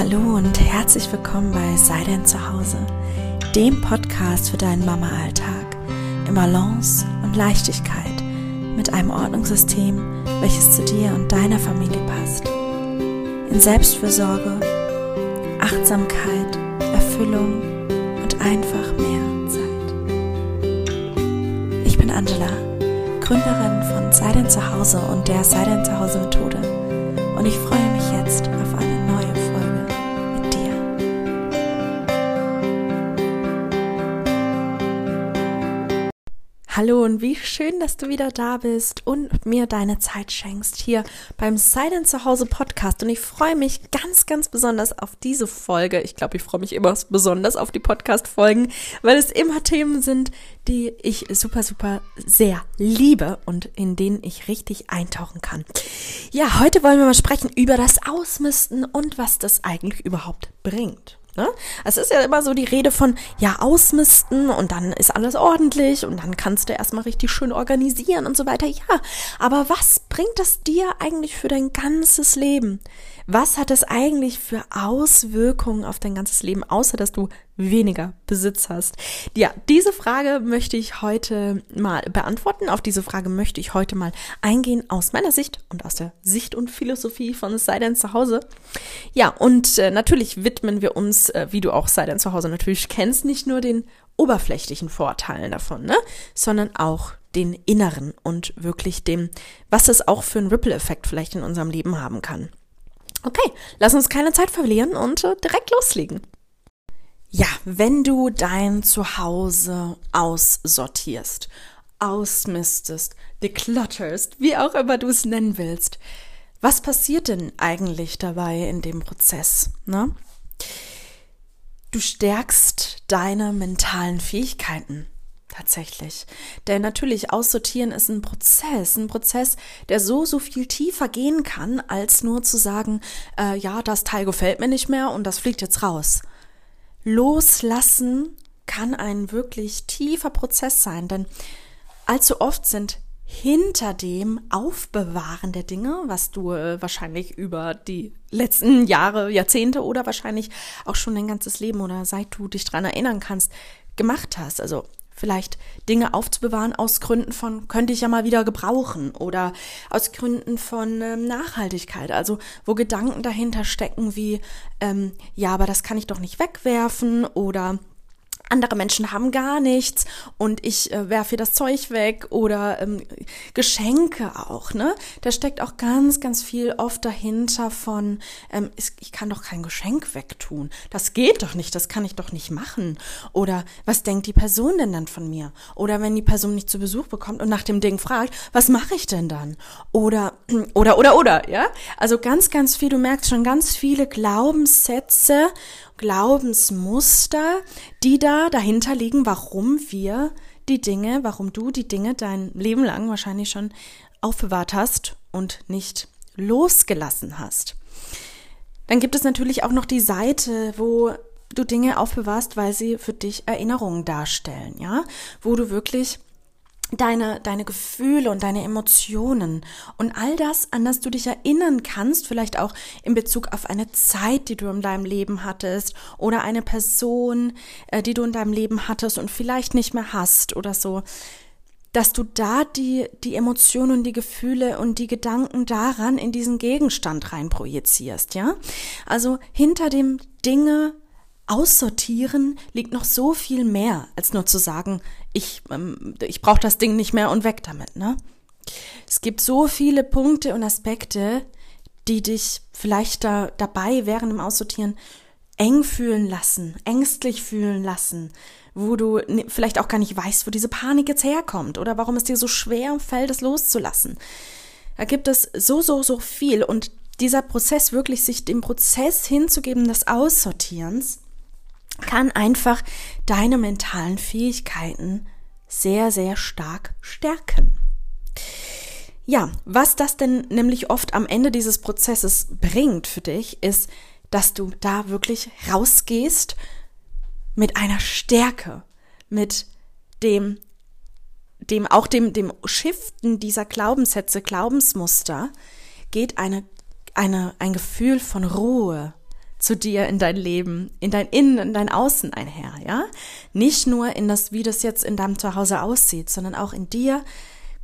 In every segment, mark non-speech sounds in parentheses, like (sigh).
Hallo und herzlich willkommen bei Sei denn zu Hause, dem Podcast für deinen Mama-Alltag in Balance und Leichtigkeit mit einem Ordnungssystem, welches zu dir und deiner Familie passt. In Selbstfürsorge, Achtsamkeit, Erfüllung und einfach mehr Zeit. Ich bin Angela, Gründerin von Sei denn zu Hause und der Sei denn zu Hause Methode und ich freue mich jetzt Hallo und wie schön, dass du wieder da bist und mir deine Zeit schenkst hier beim Silent Zuhause Podcast. Und ich freue mich ganz, ganz besonders auf diese Folge. Ich glaube, ich freue mich immer besonders auf die Podcast-Folgen, weil es immer Themen sind, die ich super, super sehr liebe und in denen ich richtig eintauchen kann. Ja, heute wollen wir mal sprechen über das Ausmisten und was das eigentlich überhaupt bringt. Ne? Es ist ja immer so die Rede von, ja, ausmisten und dann ist alles ordentlich und dann kannst du erstmal richtig schön organisieren und so weiter. Ja, aber was bringt das dir eigentlich für dein ganzes Leben? Was hat es eigentlich für Auswirkungen auf dein ganzes Leben, außer dass du weniger Besitz hast? Ja, diese Frage möchte ich heute mal beantworten. Auf diese Frage möchte ich heute mal eingehen aus meiner Sicht und aus der Sicht und Philosophie von Es sei denn zu Hause. Ja, und äh, natürlich widmen wir uns, äh, wie du auch Sei denn zu Hause natürlich kennst, nicht nur den oberflächlichen Vorteilen davon, ne, sondern auch den inneren und wirklich dem, was es auch für einen Ripple-Effekt vielleicht in unserem Leben haben kann. Okay, lass uns keine Zeit verlieren und äh, direkt loslegen. Ja, wenn du dein Zuhause aussortierst, ausmistest, declutterst, wie auch immer du es nennen willst, was passiert denn eigentlich dabei in dem Prozess? Ne? Du stärkst deine mentalen Fähigkeiten tatsächlich. Denn natürlich, aussortieren ist ein Prozess, ein Prozess, der so, so viel tiefer gehen kann, als nur zu sagen, äh, ja, das Teil gefällt mir nicht mehr und das fliegt jetzt raus. Loslassen kann ein wirklich tiefer Prozess sein, denn allzu oft sind hinter dem Aufbewahren der Dinge, was du äh, wahrscheinlich über die letzten Jahre, Jahrzehnte oder wahrscheinlich auch schon dein ganzes Leben oder seit du dich dran erinnern kannst, gemacht hast. Also vielleicht Dinge aufzubewahren aus Gründen von, könnte ich ja mal wieder gebrauchen oder aus Gründen von ähm, Nachhaltigkeit, also wo Gedanken dahinter stecken wie, ähm, ja, aber das kann ich doch nicht wegwerfen oder andere Menschen haben gar nichts und ich äh, werfe das Zeug weg oder ähm, Geschenke auch, ne? Da steckt auch ganz, ganz viel oft dahinter von, ähm, ich kann doch kein Geschenk wegtun. Das geht doch nicht, das kann ich doch nicht machen. Oder was denkt die Person denn dann von mir? Oder wenn die Person nicht zu Besuch bekommt und nach dem Ding fragt, was mache ich denn dann? Oder, (clears throat) oder, oder, oder, ja? Also ganz, ganz viel, du merkst schon ganz viele Glaubenssätze Glaubensmuster, die da dahinter liegen, warum wir die Dinge, warum du die Dinge dein Leben lang wahrscheinlich schon aufbewahrt hast und nicht losgelassen hast. Dann gibt es natürlich auch noch die Seite, wo du Dinge aufbewahrst, weil sie für dich Erinnerungen darstellen, ja, wo du wirklich deine, deine Gefühle und deine Emotionen und all das, an das du dich erinnern kannst, vielleicht auch in Bezug auf eine Zeit, die du in deinem Leben hattest oder eine Person, äh, die du in deinem Leben hattest und vielleicht nicht mehr hast oder so, dass du da die, die Emotionen und die Gefühle und die Gedanken daran in diesen Gegenstand rein projizierst, ja? Also hinter dem Dinge Aussortieren liegt noch so viel mehr, als nur zu sagen, ich, ähm, ich brauche das Ding nicht mehr und weg damit. Ne? Es gibt so viele Punkte und Aspekte, die dich vielleicht da, dabei während dem Aussortieren eng fühlen lassen, ängstlich fühlen lassen, wo du vielleicht auch gar nicht weißt, wo diese Panik jetzt herkommt oder warum es dir so schwer fällt, es loszulassen. Da gibt es so, so, so viel und dieser Prozess, wirklich sich dem Prozess hinzugeben des Aussortierens, kann einfach deine mentalen Fähigkeiten sehr, sehr stark stärken. Ja, was das denn nämlich oft am Ende dieses Prozesses bringt für dich, ist, dass du da wirklich rausgehst mit einer Stärke, mit dem, dem, auch dem, dem Shiften dieser Glaubenssätze, Glaubensmuster, geht eine, eine, ein Gefühl von Ruhe, zu dir in dein Leben, in dein Innen, in dein Außen einher, ja? Nicht nur in das, wie das jetzt in deinem Zuhause aussieht, sondern auch in dir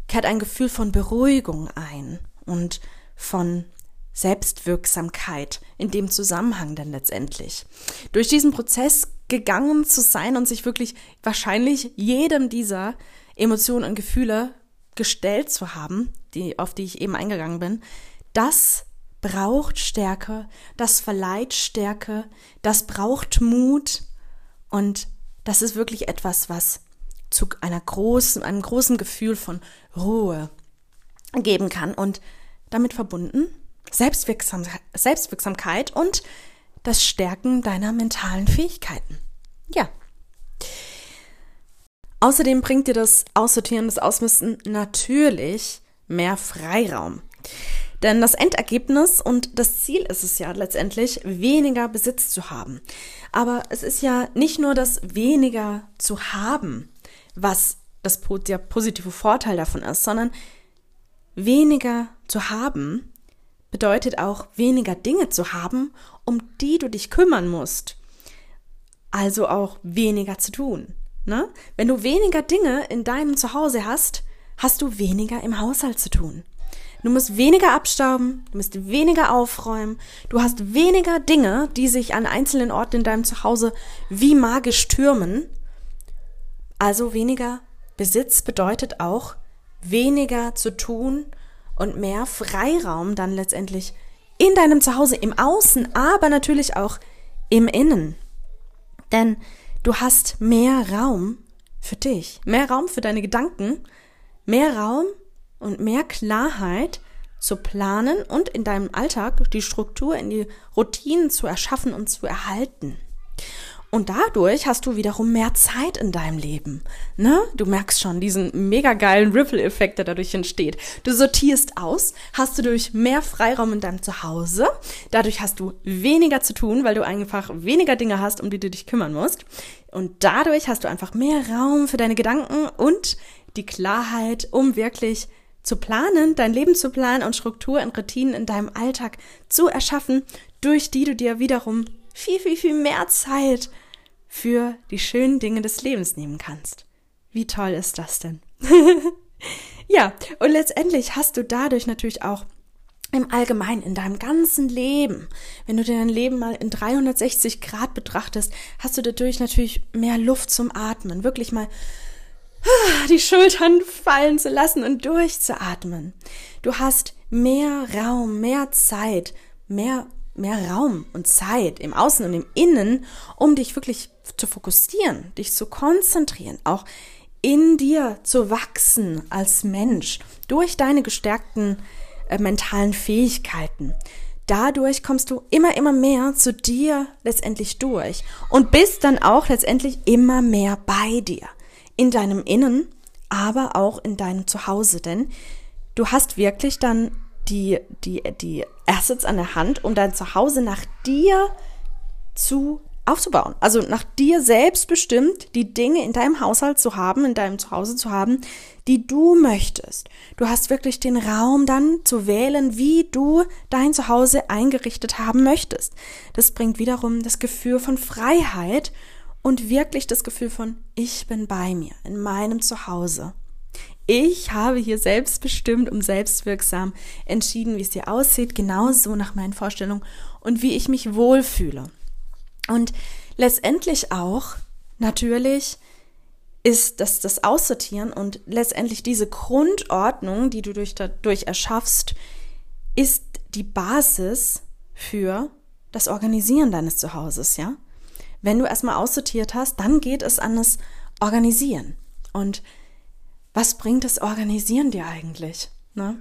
kehrt ein Gefühl von Beruhigung ein und von Selbstwirksamkeit in dem Zusammenhang dann letztendlich. Durch diesen Prozess gegangen zu sein und sich wirklich wahrscheinlich jedem dieser Emotionen und Gefühle gestellt zu haben, die, auf die ich eben eingegangen bin, das braucht Stärke, das verleiht Stärke, das braucht Mut und das ist wirklich etwas, was zu einer großen, einem großen Gefühl von Ruhe geben kann und damit verbunden Selbstwirksam Selbstwirksamkeit und das Stärken deiner mentalen Fähigkeiten. Ja. Außerdem bringt dir das Aussortieren, das Ausmisten natürlich mehr Freiraum. Denn das Endergebnis und das Ziel ist es ja letztendlich, weniger Besitz zu haben. Aber es ist ja nicht nur das weniger zu haben, was das, der positive Vorteil davon ist, sondern weniger zu haben bedeutet auch weniger Dinge zu haben, um die du dich kümmern musst. Also auch weniger zu tun. Ne? Wenn du weniger Dinge in deinem Zuhause hast, hast du weniger im Haushalt zu tun. Du musst weniger abstauben, du musst weniger aufräumen, du hast weniger Dinge, die sich an einzelnen Orten in deinem Zuhause wie magisch türmen. Also weniger Besitz bedeutet auch weniger zu tun und mehr Freiraum dann letztendlich in deinem Zuhause, im Außen, aber natürlich auch im Innen. Denn du hast mehr Raum für dich, mehr Raum für deine Gedanken, mehr Raum und mehr Klarheit zu planen und in deinem Alltag die Struktur, in die Routinen zu erschaffen und zu erhalten. Und dadurch hast du wiederum mehr Zeit in deinem Leben. Ne? Du merkst schon diesen mega geilen Ripple-Effekt, der dadurch entsteht. Du sortierst aus, hast du durch mehr Freiraum in deinem Zuhause. Dadurch hast du weniger zu tun, weil du einfach weniger Dinge hast, um die du dich kümmern musst. Und dadurch hast du einfach mehr Raum für deine Gedanken und die Klarheit, um wirklich zu planen, dein Leben zu planen und Struktur und Routinen in deinem Alltag zu erschaffen, durch die du dir wiederum viel, viel, viel mehr Zeit für die schönen Dinge des Lebens nehmen kannst. Wie toll ist das denn? (laughs) ja, und letztendlich hast du dadurch natürlich auch im Allgemeinen, in deinem ganzen Leben, wenn du dein Leben mal in 360 Grad betrachtest, hast du dadurch natürlich mehr Luft zum Atmen, wirklich mal die Schultern fallen zu lassen und durchzuatmen. Du hast mehr Raum, mehr Zeit, mehr mehr Raum und Zeit im Außen und im Innen, um dich wirklich zu fokussieren, dich zu konzentrieren, auch in dir zu wachsen als Mensch durch deine gestärkten äh, mentalen Fähigkeiten. Dadurch kommst du immer, immer mehr zu dir letztendlich durch und bist dann auch letztendlich immer mehr bei dir. In deinem Innen, aber auch in deinem Zuhause, denn du hast wirklich dann die, die, die Assets an der Hand, um dein Zuhause nach dir zu aufzubauen. Also nach dir selbst bestimmt die Dinge in deinem Haushalt zu haben, in deinem Zuhause zu haben, die du möchtest. Du hast wirklich den Raum dann zu wählen, wie du dein Zuhause eingerichtet haben möchtest. Das bringt wiederum das Gefühl von Freiheit und wirklich das Gefühl von ich bin bei mir in meinem Zuhause. Ich habe hier selbstbestimmt und selbstwirksam entschieden, wie es hier aussieht, genauso nach meinen Vorstellungen und wie ich mich wohlfühle. Und letztendlich auch, natürlich, ist das, das Aussortieren und letztendlich diese Grundordnung, die du durch, dadurch erschaffst, ist die Basis für das Organisieren deines Zuhauses, ja? Wenn du erstmal aussortiert hast, dann geht es an das Organisieren. Und was bringt das Organisieren dir eigentlich? Ne?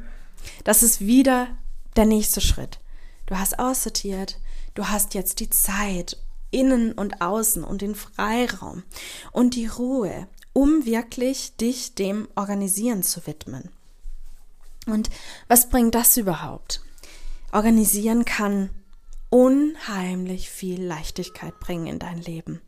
Das ist wieder der nächste Schritt. Du hast aussortiert, du hast jetzt die Zeit, innen und außen und den Freiraum und die Ruhe, um wirklich dich dem Organisieren zu widmen. Und was bringt das überhaupt? Organisieren kann unheimlich viel Leichtigkeit bringen in dein Leben.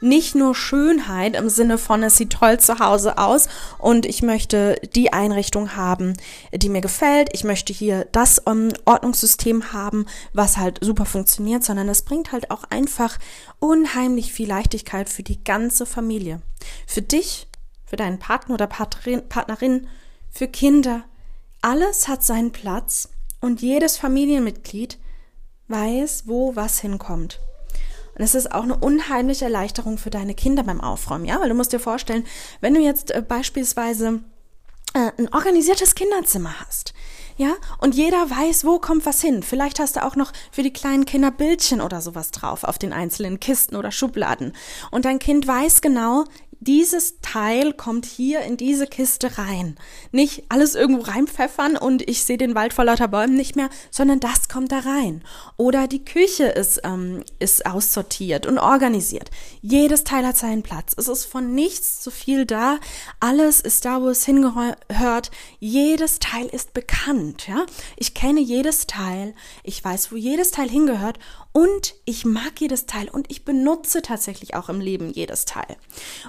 Nicht nur Schönheit im Sinne von, es sieht toll zu Hause aus und ich möchte die Einrichtung haben, die mir gefällt. Ich möchte hier das um, Ordnungssystem haben, was halt super funktioniert, sondern es bringt halt auch einfach unheimlich viel Leichtigkeit für die ganze Familie. Für dich, für deinen Partner oder Partnerin, Partnerin für Kinder. Alles hat seinen Platz und jedes Familienmitglied weiß, wo was hinkommt. Und es ist auch eine unheimliche Erleichterung für deine Kinder beim Aufräumen, ja, weil du musst dir vorstellen, wenn du jetzt äh, beispielsweise äh, ein organisiertes Kinderzimmer hast, ja, und jeder weiß, wo kommt was hin. Vielleicht hast du auch noch für die kleinen Kinder Bildchen oder sowas drauf auf den einzelnen Kisten oder Schubladen. Und dein Kind weiß genau, dieses Teil kommt hier in diese Kiste rein. Nicht alles irgendwo reinpfeffern und ich sehe den Wald vor lauter Bäumen nicht mehr, sondern das kommt da rein. Oder die Küche ist, ähm, ist aussortiert und organisiert. Jedes Teil hat seinen Platz. Es ist von nichts zu viel da. Alles ist da, wo es hingehört. Jedes Teil ist bekannt, ja. Ich kenne jedes Teil. Ich weiß, wo jedes Teil hingehört und ich mag jedes Teil und ich benutze tatsächlich auch im Leben jedes Teil.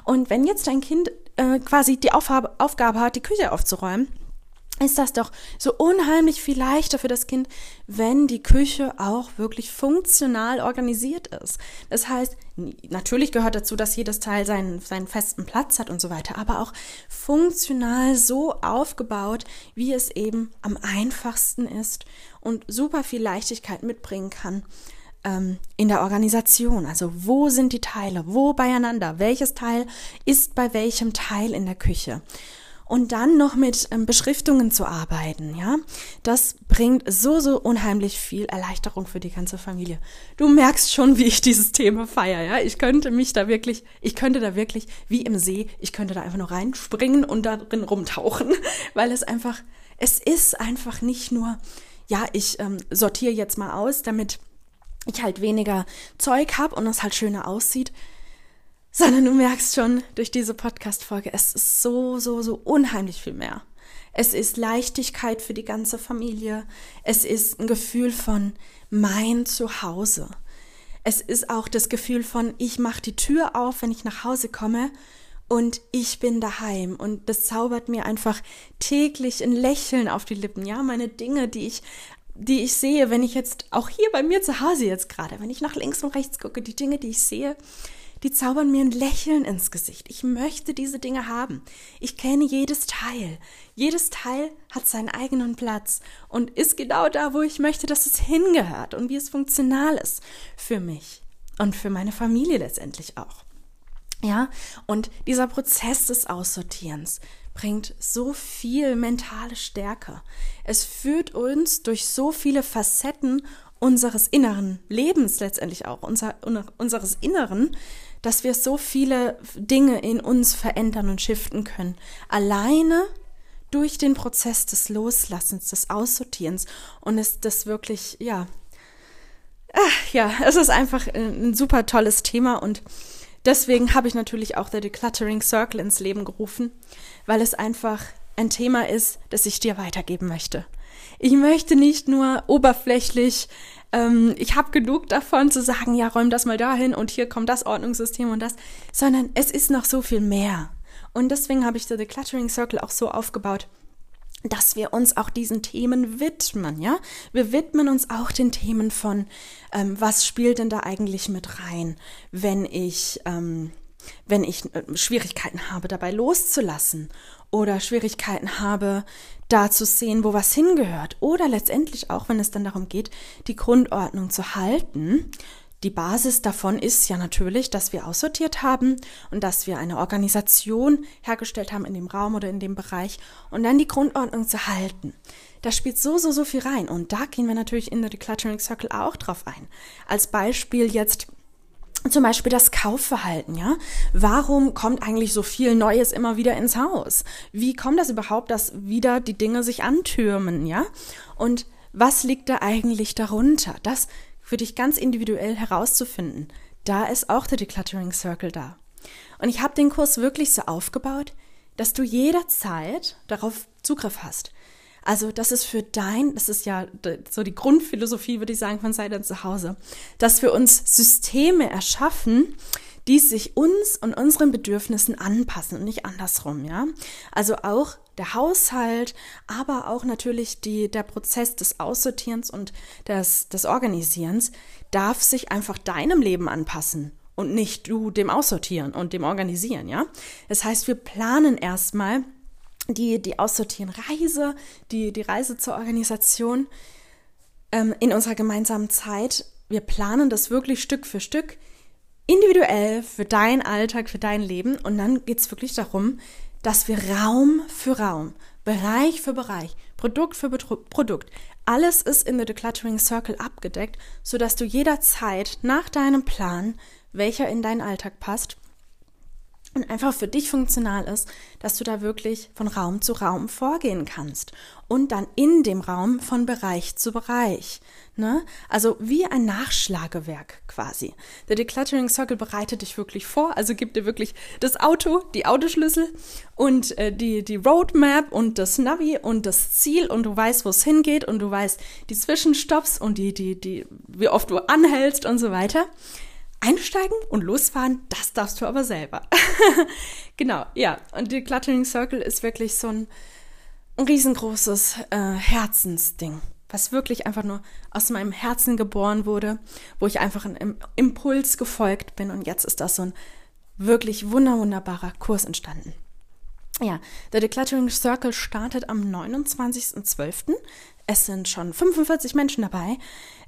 Und wenn jetzt dein Kind äh, quasi die Aufgabe, Aufgabe hat, die Küche aufzuräumen, ist das doch so unheimlich viel leichter für das Kind, wenn die Küche auch wirklich funktional organisiert ist. Das heißt, natürlich gehört dazu, dass jedes Teil seinen, seinen festen Platz hat und so weiter, aber auch funktional so aufgebaut, wie es eben am einfachsten ist und super viel Leichtigkeit mitbringen kann ähm, in der Organisation. Also wo sind die Teile? Wo beieinander? Welches Teil ist bei welchem Teil in der Küche? Und dann noch mit ähm, Beschriftungen zu arbeiten, ja, das bringt so, so unheimlich viel Erleichterung für die ganze Familie. Du merkst schon, wie ich dieses Thema feiere, ja. Ich könnte mich da wirklich, ich könnte da wirklich, wie im See, ich könnte da einfach nur reinspringen und darin rumtauchen, (laughs) weil es einfach, es ist einfach nicht nur, ja, ich ähm, sortiere jetzt mal aus, damit ich halt weniger Zeug habe und es halt schöner aussieht, sondern du merkst schon durch diese Podcast-Folge, es ist so, so, so unheimlich viel mehr. Es ist Leichtigkeit für die ganze Familie. Es ist ein Gefühl von mein Zuhause. Es ist auch das Gefühl von ich mache die Tür auf, wenn ich nach Hause komme und ich bin daheim und das zaubert mir einfach täglich ein Lächeln auf die Lippen. Ja, meine Dinge, die ich die ich sehe, wenn ich jetzt auch hier bei mir zu Hause jetzt gerade, wenn ich nach links und rechts gucke, die Dinge, die ich sehe, die zaubern mir ein Lächeln ins Gesicht. Ich möchte diese Dinge haben. Ich kenne jedes Teil. Jedes Teil hat seinen eigenen Platz und ist genau da, wo ich möchte, dass es hingehört und wie es funktional ist für mich und für meine Familie letztendlich auch. Ja, und dieser Prozess des Aussortierens bringt so viel mentale Stärke. Es führt uns durch so viele Facetten unseres inneren Lebens letztendlich auch, unser, unseres Inneren, dass wir so viele Dinge in uns verändern und shiften können. Alleine durch den Prozess des Loslassens, des Aussortierens und ist das wirklich, ja, ach, ja, es ist einfach ein super tolles Thema und deswegen habe ich natürlich auch der Decluttering Circle ins Leben gerufen, weil es einfach ein Thema ist, das ich dir weitergeben möchte. Ich möchte nicht nur oberflächlich, ähm, ich habe genug davon zu sagen, ja, räum das mal dahin und hier kommt das Ordnungssystem und das, sondern es ist noch so viel mehr. Und deswegen habe ich The Decluttering Circle auch so aufgebaut, dass wir uns auch diesen Themen widmen, ja. Wir widmen uns auch den Themen von, ähm, was spielt denn da eigentlich mit rein, wenn ich, ähm, wenn ich äh, Schwierigkeiten habe, dabei loszulassen oder Schwierigkeiten habe, da zu sehen, wo was hingehört oder letztendlich auch, wenn es dann darum geht, die Grundordnung zu halten, die Basis davon ist ja natürlich, dass wir aussortiert haben und dass wir eine Organisation hergestellt haben in dem Raum oder in dem Bereich und dann die Grundordnung zu halten. Da spielt so, so, so viel rein. Und da gehen wir natürlich in der Decluttering Circle auch drauf ein. Als Beispiel jetzt zum Beispiel das Kaufverhalten, ja. Warum kommt eigentlich so viel Neues immer wieder ins Haus? Wie kommt das überhaupt, dass wieder die Dinge sich antürmen, ja? Und was liegt da eigentlich darunter? Das für dich ganz individuell herauszufinden. Da ist auch der Decluttering Circle da. Und ich habe den Kurs wirklich so aufgebaut, dass du jederzeit darauf Zugriff hast. Also das ist für dein, das ist ja so die Grundphilosophie, würde ich sagen, von Sei dein Zuhause, dass wir uns Systeme erschaffen, die sich uns und unseren Bedürfnissen anpassen und nicht andersrum, ja. Also auch der Haushalt, aber auch natürlich die, der Prozess des Aussortierens und des, des Organisierens darf sich einfach deinem Leben anpassen und nicht du dem Aussortieren und dem Organisieren, ja. Das heißt, wir planen erstmal die, die Aussortieren Reise, die, die Reise zur Organisation ähm, in unserer gemeinsamen Zeit. Wir planen das wirklich Stück für Stück individuell für deinen Alltag, für dein Leben. Und dann geht es wirklich darum, dass wir Raum für Raum, Bereich für Bereich, Produkt für Produkt, alles ist in der Decluttering Circle abgedeckt, sodass du jederzeit nach deinem Plan, welcher in deinen Alltag passt, und einfach für dich funktional ist, dass du da wirklich von Raum zu Raum vorgehen kannst und dann in dem Raum von Bereich zu Bereich. Ne? Also wie ein Nachschlagewerk quasi. Der Decluttering Circle bereitet dich wirklich vor, also gibt dir wirklich das Auto, die Autoschlüssel und äh, die, die Roadmap und das Navi und das Ziel und du weißt, wo es hingeht und du weißt die Zwischenstopps und die, die, die, wie oft du anhältst und so weiter. Einsteigen und losfahren, das darfst du aber selber. (laughs) genau, ja. Und die Cluttering Circle ist wirklich so ein, ein riesengroßes äh, Herzensding, was wirklich einfach nur aus meinem Herzen geboren wurde, wo ich einfach einem Impuls gefolgt bin und jetzt ist das so ein wirklich wunder wunderbarer Kurs entstanden. Ja, der Decluttering Circle startet am 29.12. Es sind schon 45 Menschen dabei.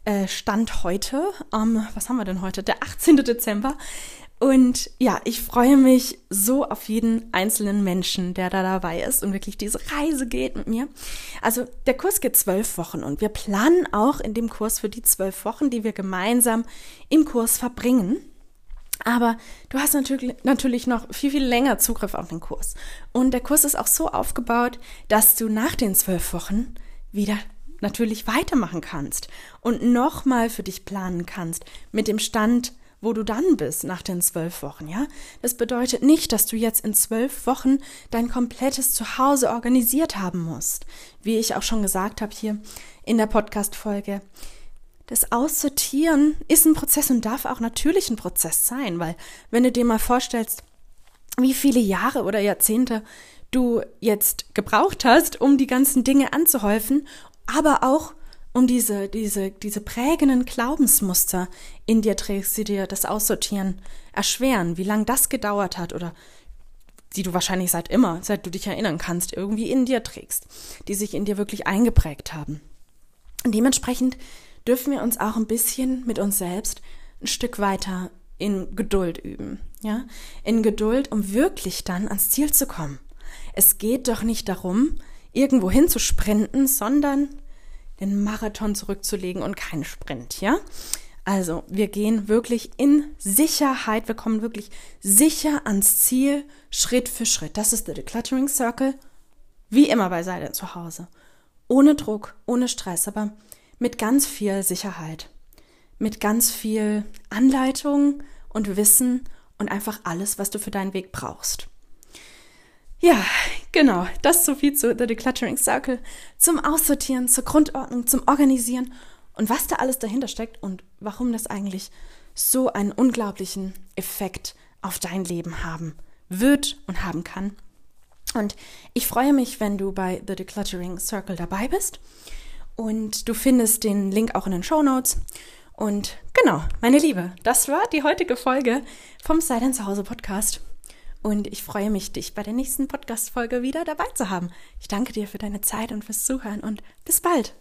Äh, Stand heute, ähm, was haben wir denn heute? Der 18. Dezember. Und ja, ich freue mich so auf jeden einzelnen Menschen, der da dabei ist und wirklich diese Reise geht mit mir. Also der Kurs geht zwölf Wochen und wir planen auch in dem Kurs für die zwölf Wochen, die wir gemeinsam im Kurs verbringen. Aber du hast natürlich, natürlich noch viel, viel länger Zugriff auf den Kurs. Und der Kurs ist auch so aufgebaut, dass du nach den zwölf Wochen wieder natürlich weitermachen kannst und nochmal für dich planen kannst mit dem Stand, wo du dann bist nach den zwölf Wochen, ja? Das bedeutet nicht, dass du jetzt in zwölf Wochen dein komplettes Zuhause organisiert haben musst. Wie ich auch schon gesagt habe hier in der Podcast-Folge. Das Aussortieren ist ein Prozess und darf auch natürlich ein Prozess sein, weil wenn du dir mal vorstellst, wie viele Jahre oder Jahrzehnte du jetzt gebraucht hast, um die ganzen Dinge anzuhäufen, aber auch um diese, diese, diese prägenden Glaubensmuster in dir trägst, die dir das Aussortieren erschweren, wie lange das gedauert hat oder die du wahrscheinlich seit immer, seit du dich erinnern kannst, irgendwie in dir trägst, die sich in dir wirklich eingeprägt haben. Und dementsprechend dürfen wir uns auch ein bisschen mit uns selbst ein Stück weiter in Geduld üben, ja? In Geduld, um wirklich dann ans Ziel zu kommen. Es geht doch nicht darum, irgendwo hin zu sprinten, sondern den Marathon zurückzulegen und keinen Sprint, ja? Also, wir gehen wirklich in Sicherheit, wir kommen wirklich sicher ans Ziel, Schritt für Schritt. Das ist der Decluttering Circle, wie immer bei Seide zu Hause. Ohne Druck, ohne Stress, aber mit ganz viel Sicherheit, mit ganz viel Anleitung und Wissen und einfach alles, was du für deinen Weg brauchst. Ja, genau, das so viel zu The Decluttering Circle, zum Aussortieren, zur Grundordnung, zum Organisieren und was da alles dahinter steckt und warum das eigentlich so einen unglaublichen Effekt auf dein Leben haben wird und haben kann. Und ich freue mich, wenn du bei The Decluttering Circle dabei bist. Und du findest den Link auch in den Show Notes. Und genau, meine Liebe, das war die heutige Folge vom Silent Zuhause Podcast. Und ich freue mich, dich bei der nächsten Podcast-Folge wieder dabei zu haben. Ich danke dir für deine Zeit und fürs Zuhören und bis bald.